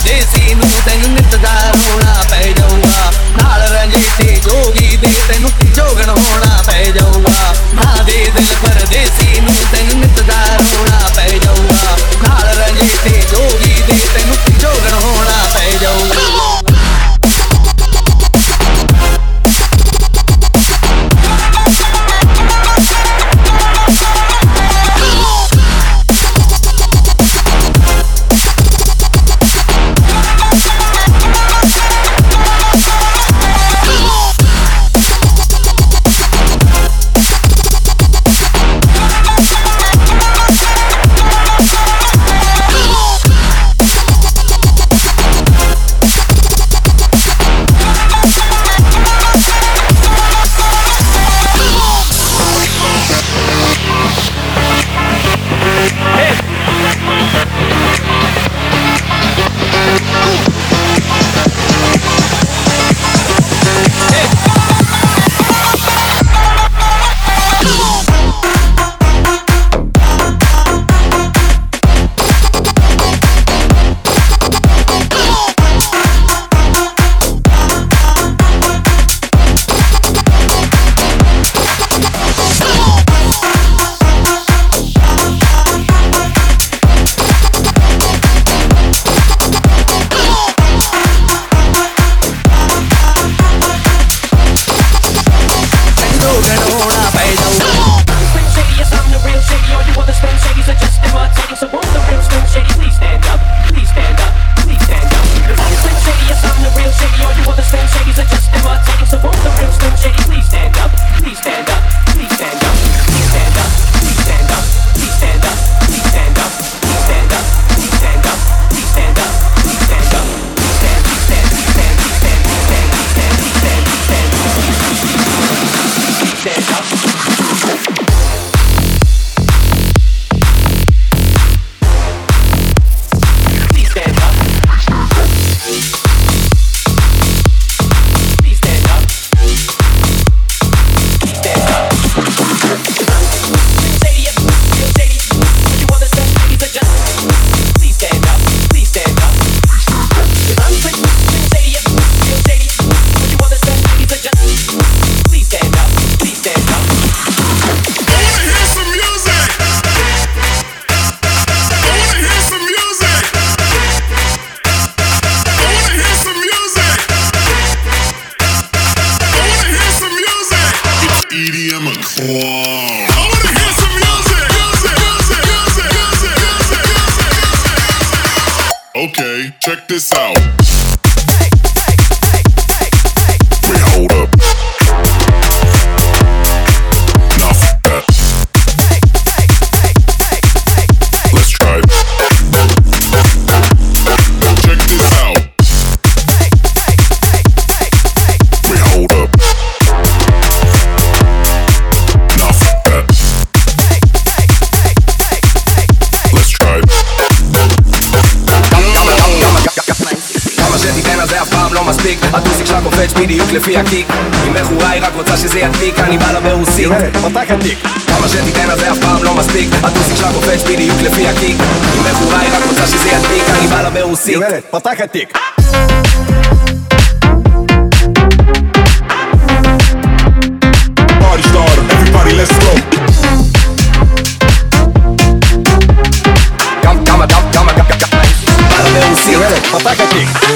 ਦੇਸੀ ਨੂੰ ਤੈਨੂੰ ਨਿੱਤ ਦਾ ਪੈ ਜਾਊਗਾ ਨਾਲ ਰੰਜੀਤੀ ਜੋਗੀ ਦੇ ਤੈਨੂੰ ਜੋਗਣ ਹੋਣਾ ਪੈ ਜਾਊ this out. עכשיו קופץ בדיוק לפי הקיק אם מכורה היא רק רוצה שזה ידליק אני בא לה ברוסית. כמה שתיתן אז זה אף פעם לא מספיק. הטוסיק שלה קופץ בדיוק לפי הקיק אם מכורה היא רק רוצה שזה ידליק אני בא לה ברוסית. Let's go. Everybody let's go. Come, come, come, come, come, come, come. Para ver o Cirrele, ataca aqui.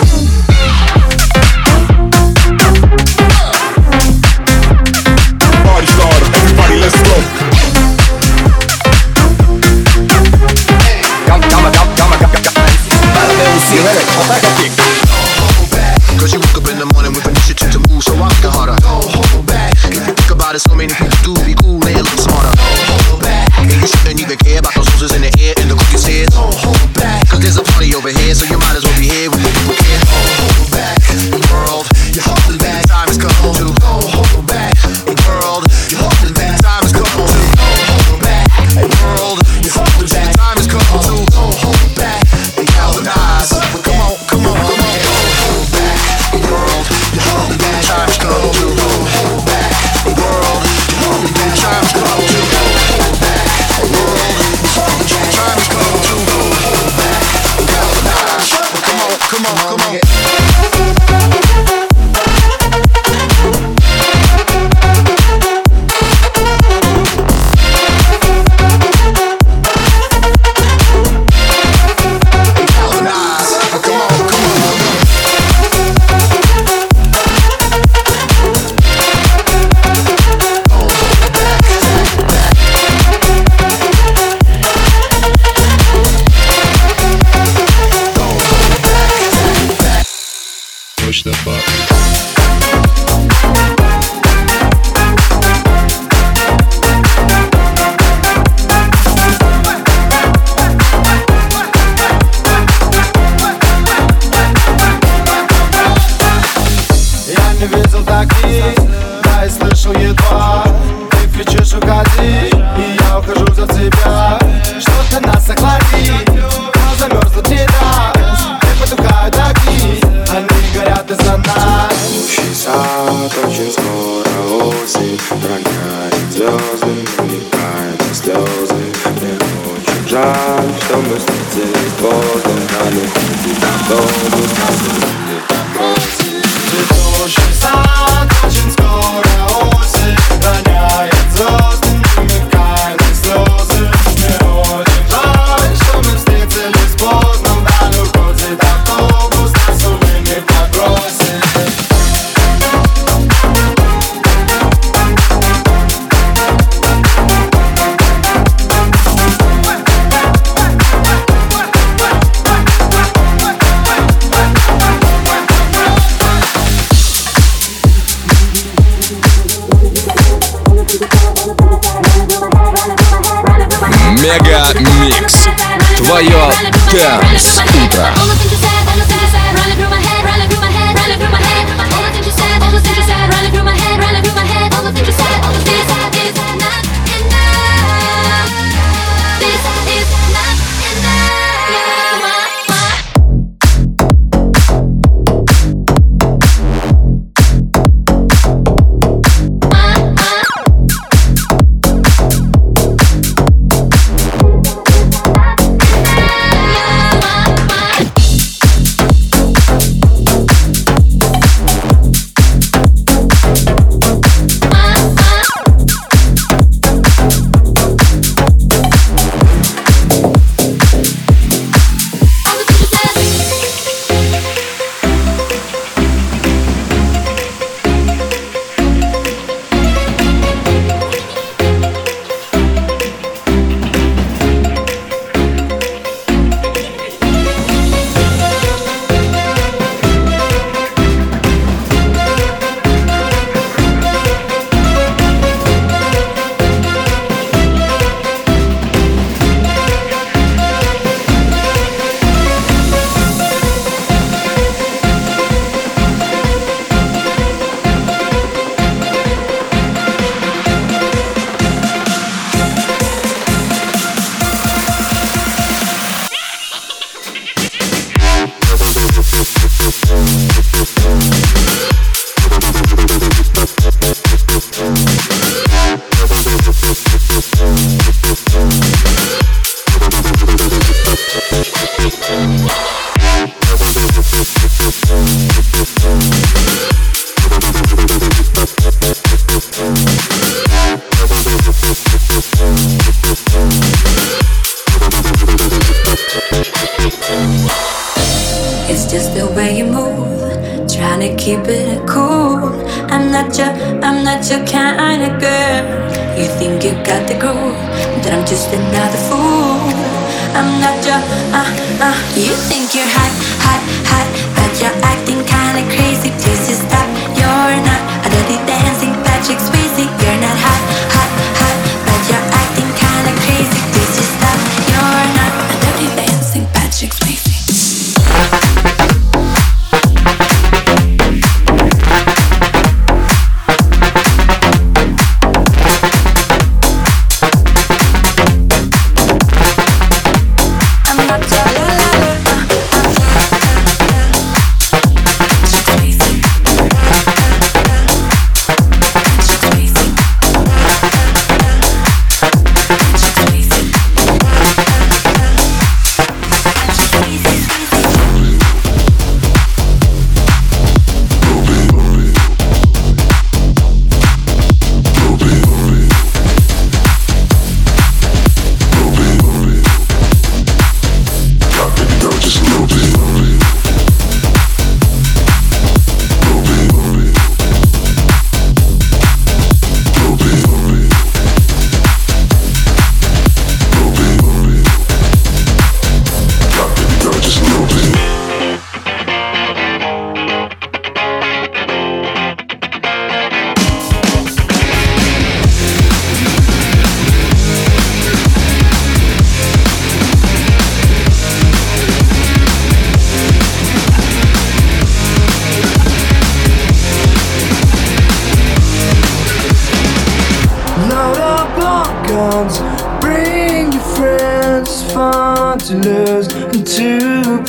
Dance Ibra.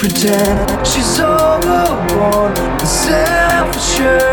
pretend she's overborn and self-assured.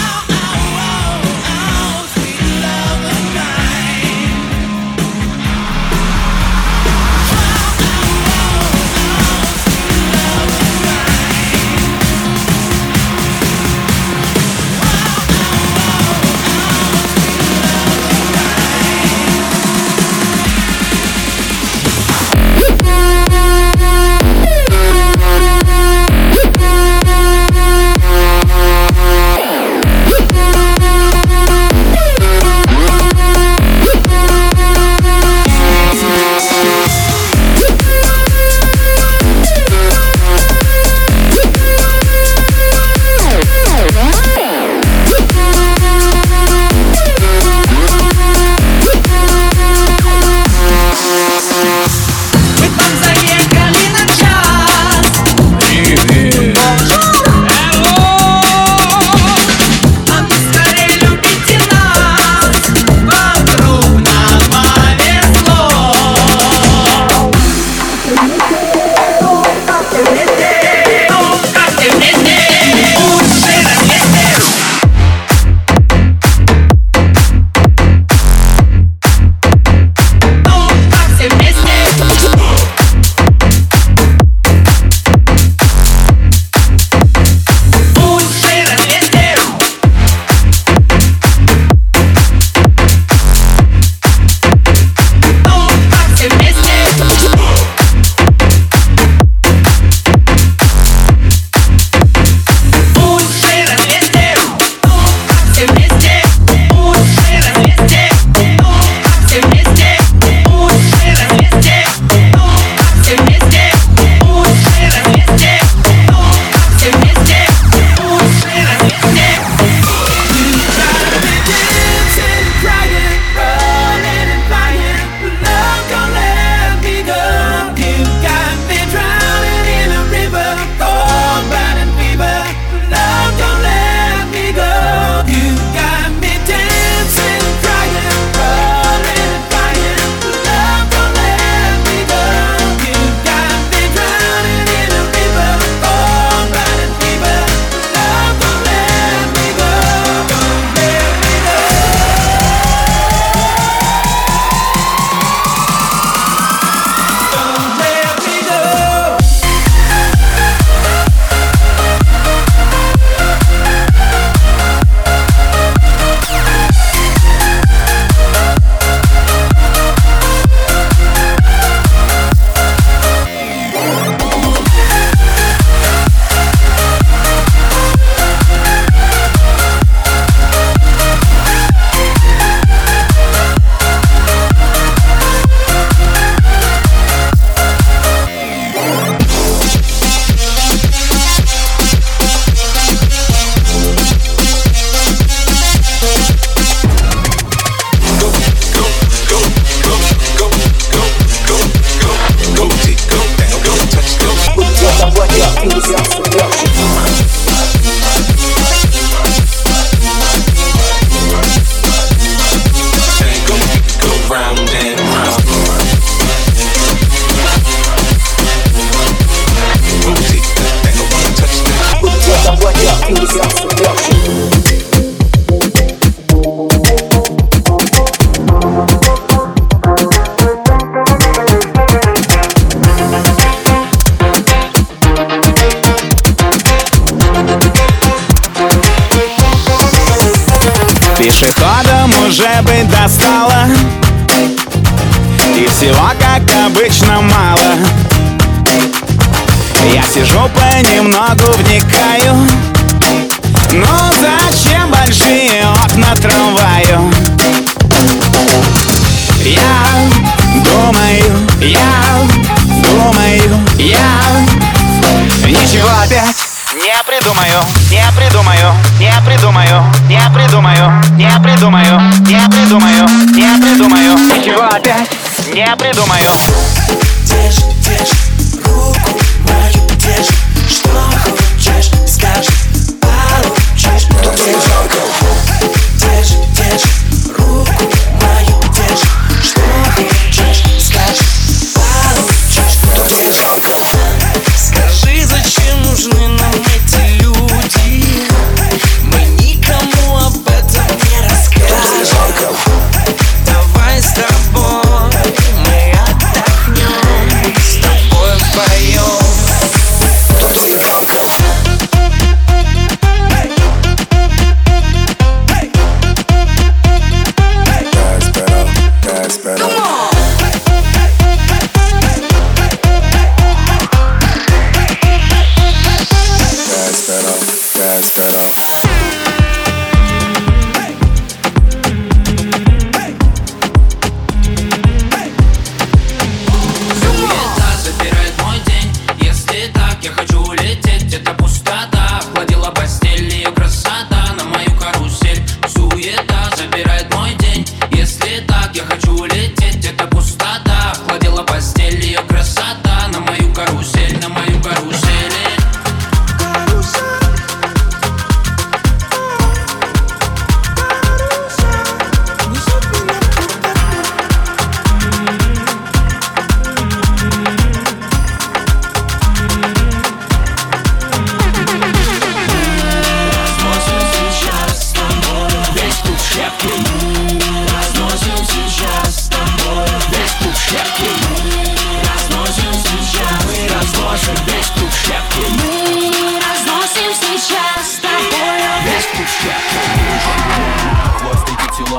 Пешеходам уже бы достало И всего, как обычно, мало. Я сижу понемногу вникаю. Ну зачем большие окна трамваю? Я думаю, я думаю, я Ничего опять не придумаю, не придумаю, не придумаю, не придумаю, не придумаю, не придумаю, не придумаю. Ничего опять не придумаю. Держи, держи руку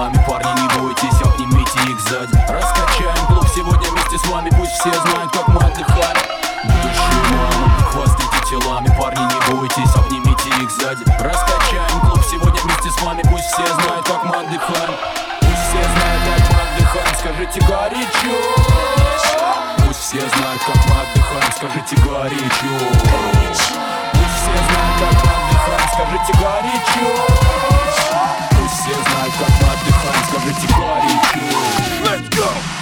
Телами, парни, не бойтесь, обнимите их сзади. Раскачаем клуб сегодня вместе с вами, пусть все знают, как мы отдыхаем Будущие мамы, хвастайте телами, парни, не бойтесь, обнимите их сзади. Раскачаем клуб сегодня вместе с вами, пусть все знают, как мы отдыхаем Пусть все знают, как мы отдыхаем, скажите горячо. Пусть все знают, как мы отдыхаем, скажите горячо. Пусть все знают, как мы отдыхаем, скажите горячо все знают, как мы отдыхаем, скажите горячо Let's go!